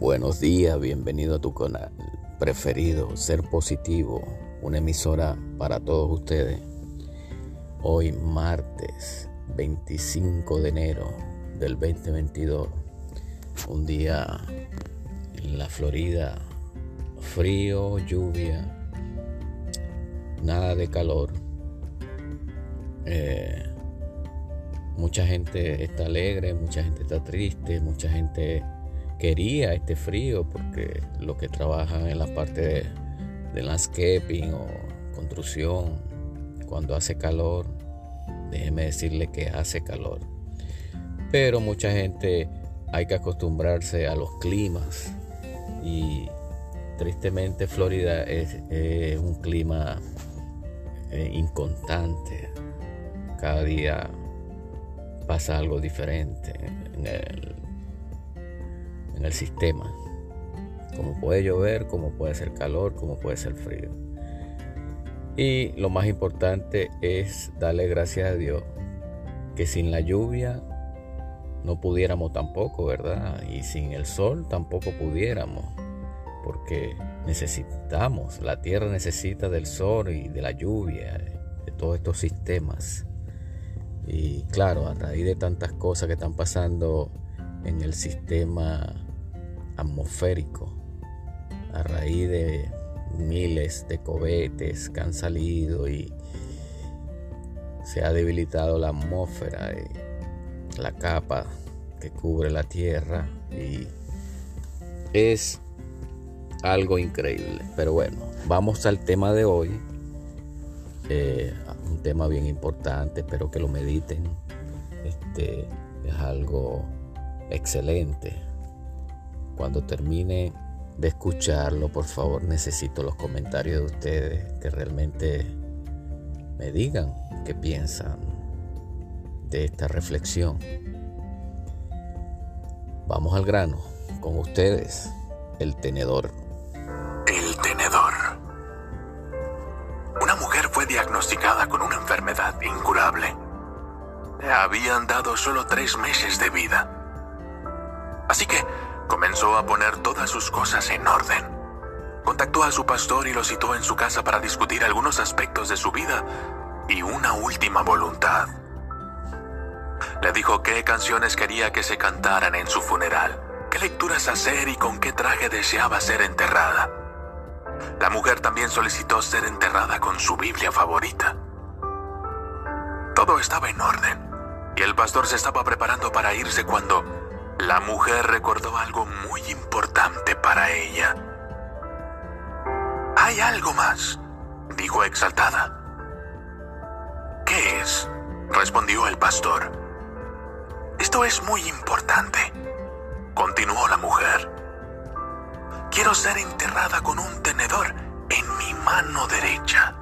Buenos días, bienvenido a tu canal preferido, Ser Positivo, una emisora para todos ustedes. Hoy martes 25 de enero del 2022, un día en la Florida, frío, lluvia, nada de calor. Eh, mucha gente está alegre, mucha gente está triste, mucha gente quería este frío porque los que trabajan en la parte de, landscaping o construcción, cuando hace calor, déjeme decirle que hace calor. Pero mucha gente hay que acostumbrarse a los climas y tristemente Florida es, un clima eh, inconstante. Cada día pasa algo diferente en el en el sistema. Como puede llover, como puede ser calor, como puede ser frío. Y lo más importante es darle gracias a Dios que sin la lluvia no pudiéramos tampoco, ¿verdad? Y sin el sol tampoco pudiéramos, porque necesitamos, la tierra necesita del sol y de la lluvia, de todos estos sistemas. Y claro, a raíz de tantas cosas que están pasando en el sistema atmosférico a raíz de miles de cohetes que han salido y se ha debilitado la atmósfera y la capa que cubre la tierra y es algo increíble. Pero bueno vamos al tema de hoy eh, un tema bien importante espero que lo mediten. Este es algo excelente cuando termine de escucharlo, por favor, necesito los comentarios de ustedes que realmente me digan qué piensan de esta reflexión. Vamos al grano. Con ustedes, el tenedor. El tenedor. Una mujer fue diagnosticada con una enfermedad incurable. Le habían dado solo tres meses de vida. Así que comenzó a poner todas sus cosas en orden. Contactó a su pastor y lo citó en su casa para discutir algunos aspectos de su vida y una última voluntad. Le dijo qué canciones quería que se cantaran en su funeral, qué lecturas hacer y con qué traje deseaba ser enterrada. La mujer también solicitó ser enterrada con su Biblia favorita. Todo estaba en orden y el pastor se estaba preparando para irse cuando la mujer recordó algo muy importante para ella. Hay algo más, dijo exaltada. ¿Qué es? respondió el pastor. Esto es muy importante, continuó la mujer. Quiero ser enterrada con un tenedor en mi mano derecha.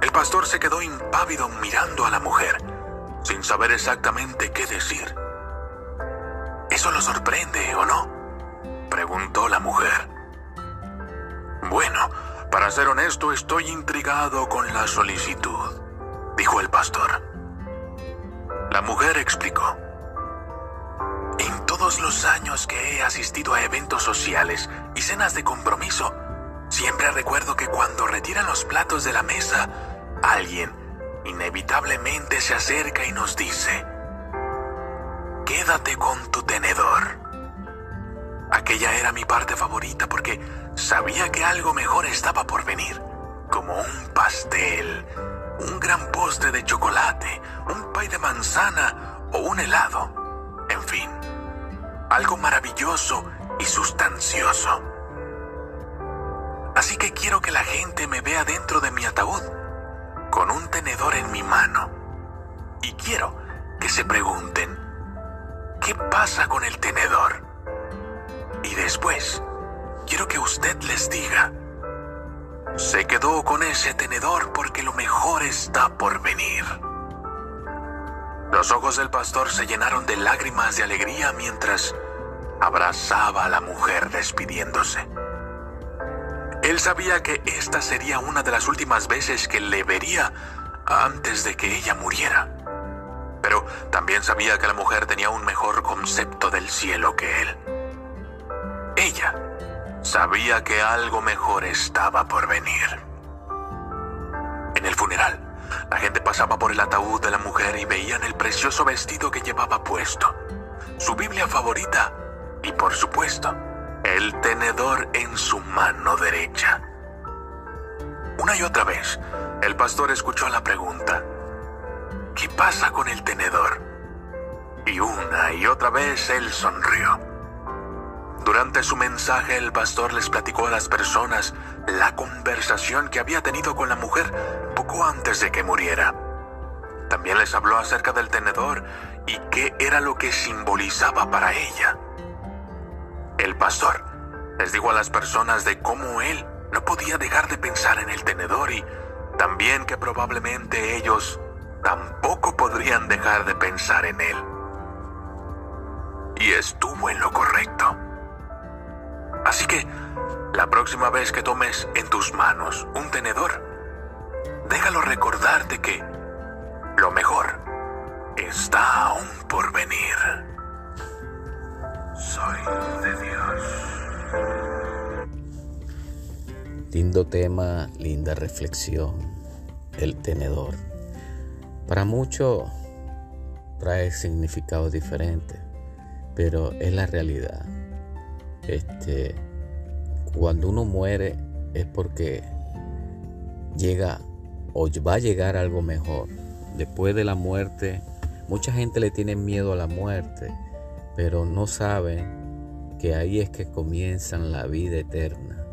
El pastor se quedó impávido mirando a la mujer, sin saber exactamente qué decir. ¿Eso lo sorprende o no? Preguntó la mujer. Bueno, para ser honesto, estoy intrigado con la solicitud, dijo el pastor. La mujer explicó. En todos los años que he asistido a eventos sociales y cenas de compromiso, siempre recuerdo que cuando retiran los platos de la mesa, alguien inevitablemente se acerca y nos dice, Quédate con tu tenedor. Aquella era mi parte favorita porque sabía que algo mejor estaba por venir, como un pastel, un gran postre de chocolate, un pay de manzana o un helado. En fin, algo maravilloso y sustancioso. Así que quiero que la gente me vea dentro de mi ataúd, con un tenedor en mi mano. Y quiero que se pregunten, ¿Qué pasa con el tenedor? Y después, quiero que usted les diga, se quedó con ese tenedor porque lo mejor está por venir. Los ojos del pastor se llenaron de lágrimas de alegría mientras abrazaba a la mujer despidiéndose. Él sabía que esta sería una de las últimas veces que le vería antes de que ella muriera pero también sabía que la mujer tenía un mejor cielo que él. ella. Sabía que algo mejor estaba por venir. En el funeral, la gente pasaba por el ataúd de la mujer y veían el precioso vestido que llevaba puesto, su Biblia favorita y, por supuesto, el tenedor en su mano derecha. Una y otra vez, el pastor escuchó la pregunta, ¿qué pasa con el tenedor? Y una y otra vez él sonrió. Durante su mensaje el pastor les platicó a las personas la conversación que había tenido con la mujer poco antes de que muriera. También les habló acerca del tenedor y qué era lo que simbolizaba para ella. El pastor les dijo a las personas de cómo él no podía dejar de pensar en el tenedor y también que probablemente ellos tampoco podrían dejar de pensar en él. Y estuvo en lo correcto. Así que, la próxima vez que tomes en tus manos un tenedor, déjalo recordarte que lo mejor está aún por venir. Soy de Dios. Lindo tema, linda reflexión, el tenedor. Para muchos trae significados diferentes, pero es la realidad. Este, cuando uno muere es porque llega o va a llegar algo mejor. Después de la muerte, mucha gente le tiene miedo a la muerte, pero no sabe que ahí es que comienzan la vida eterna.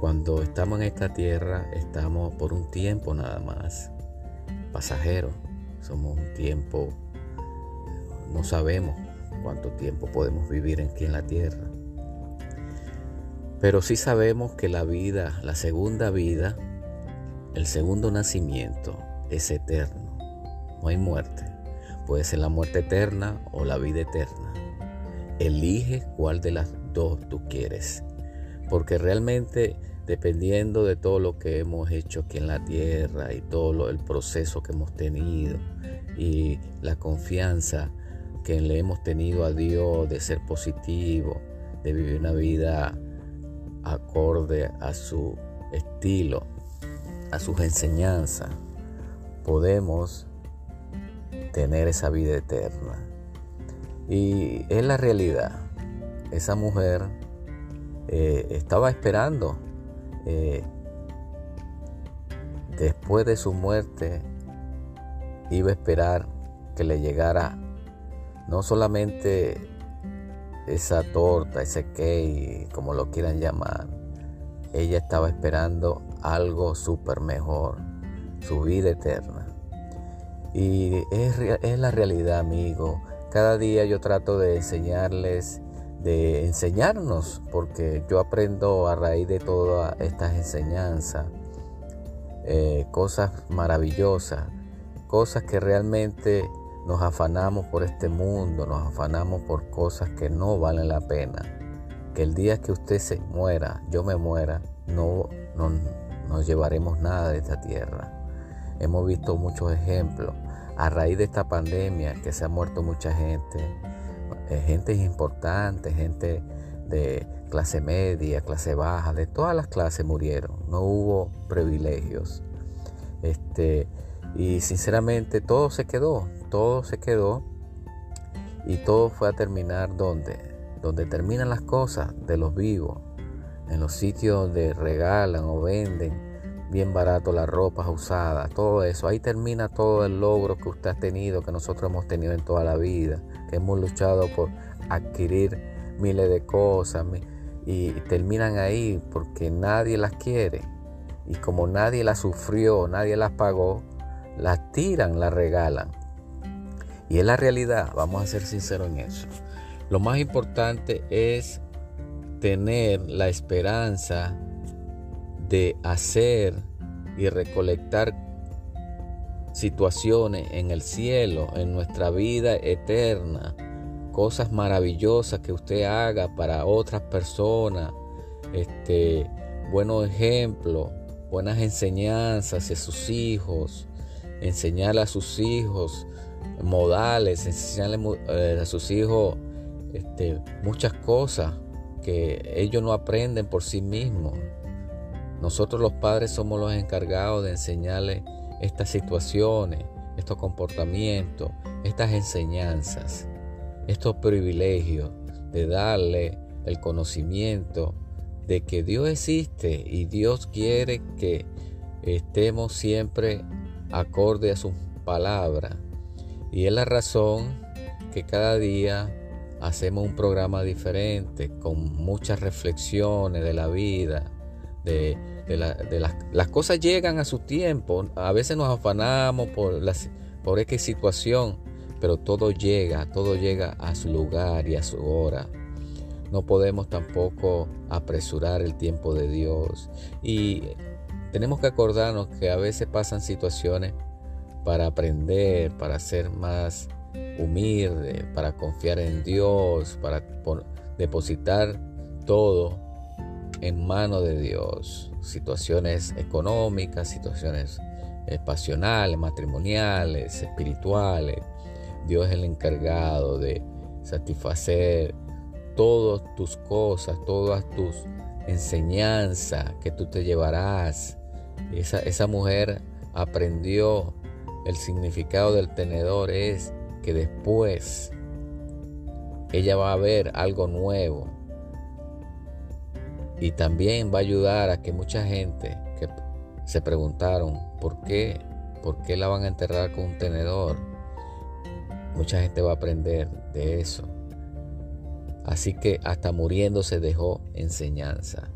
Cuando estamos en esta tierra, estamos por un tiempo nada más, pasajeros. Somos un tiempo, no sabemos cuánto tiempo podemos vivir aquí en la tierra. Pero sí sabemos que la vida, la segunda vida, el segundo nacimiento es eterno. No hay muerte. Puede ser la muerte eterna o la vida eterna. Elige cuál de las dos tú quieres. Porque realmente dependiendo de todo lo que hemos hecho aquí en la tierra y todo el proceso que hemos tenido y la confianza que le hemos tenido a Dios de ser positivo, de vivir una vida acorde a su estilo, a sus enseñanzas, podemos tener esa vida eterna. Y es la realidad. Esa mujer eh, estaba esperando, eh, después de su muerte, iba a esperar que le llegara no solamente esa torta, ese cake, como lo quieran llamar, ella estaba esperando algo súper mejor, su vida eterna. Y es, la realidad, amigo. Cada día yo trato de enseñarles, de enseñarnos, porque yo aprendo a raíz de todas estas enseñanzas, eh, cosas maravillosas, cosas que realmente nos afanamos por este mundo, nos afanamos por cosas que no valen la pena. Que el día que usted se muera, yo me muera, no, no nos llevaremos nada de esta tierra. Hemos visto muchos ejemplos. A raíz de esta pandemia que se ha muerto mucha gente, eh, gente importante, gente de clase media, clase baja, de todas las clases murieron. No hubo privilegios. Este, y sinceramente todo se quedó, todo se quedó y todo fue a terminar donde, donde terminan las cosas de los vivos, en los sitios donde regalan o venden bien barato las ropas usadas, todo eso. Ahí termina todo el logro que usted ha tenido, que nosotros hemos tenido en toda la vida, que hemos luchado por adquirir miles de cosas y terminan ahí porque nadie las quiere. Y como nadie las sufrió, nadie las pagó, las tiran, las regalan. Y es la realidad, vamos a ser sinceros en eso. Lo más importante es tener la esperanza de hacer y recolectar situaciones en el cielo, en nuestra vida eterna, cosas maravillosas que usted haga para otras personas, este, buenos ejemplos, buenas enseñanzas a sus hijos, enseñarle a sus hijos modales, enseñarle eh, a sus hijos este, muchas cosas que ellos no aprenden por sí mismos. Nosotros los padres somos los encargados de enseñarles estas situaciones, estos comportamientos, estas enseñanzas, estos privilegios, de darle el conocimiento de que Dios existe y Dios quiere que estemos siempre acorde a su palabra. Y es la razón que cada día hacemos un programa diferente, con muchas reflexiones de la vida, de, las, cosas llegan a su tiempo. A veces nos afanamos por, las, por X situación, pero todo llega, todo llega a su lugar y a su hora. No podemos tampoco apresurar el tiempo de Dios. Y tenemos que acordarnos que a veces pasan situaciones para aprender, para ser más humilde, para confiar en Dios, para depositar todo en mano de Dios. Situaciones económicas, situaciones pasionales, matrimoniales, espirituales. Dios es el encargado de satisfacer todas tus cosas, todas tus enseñanzas que tú te llevarás. Esa, esa mujer aprendió el significado del tenedor es que después ella va a ver algo nuevo y también va a ayudar a que mucha gente que se preguntaron por qué, por qué la van a enterrar con un tenedor, mucha gente va a aprender de eso. Así que hasta muriendo se dejó enseñanza.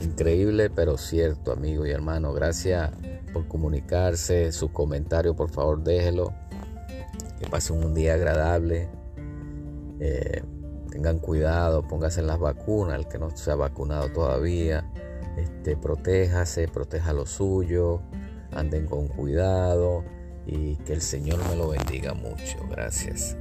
Increíble pero cierto, amigo y hermano. Gracias por comunicarse. Su comentario, por favor, déjelo. Que pasen un día agradable. Eh, tengan cuidado, pónganse las vacunas, el que no se ha vacunado todavía. Este, protéjase, proteja lo suyo. Anden con cuidado y que el Señor me lo bendiga mucho. Gracias.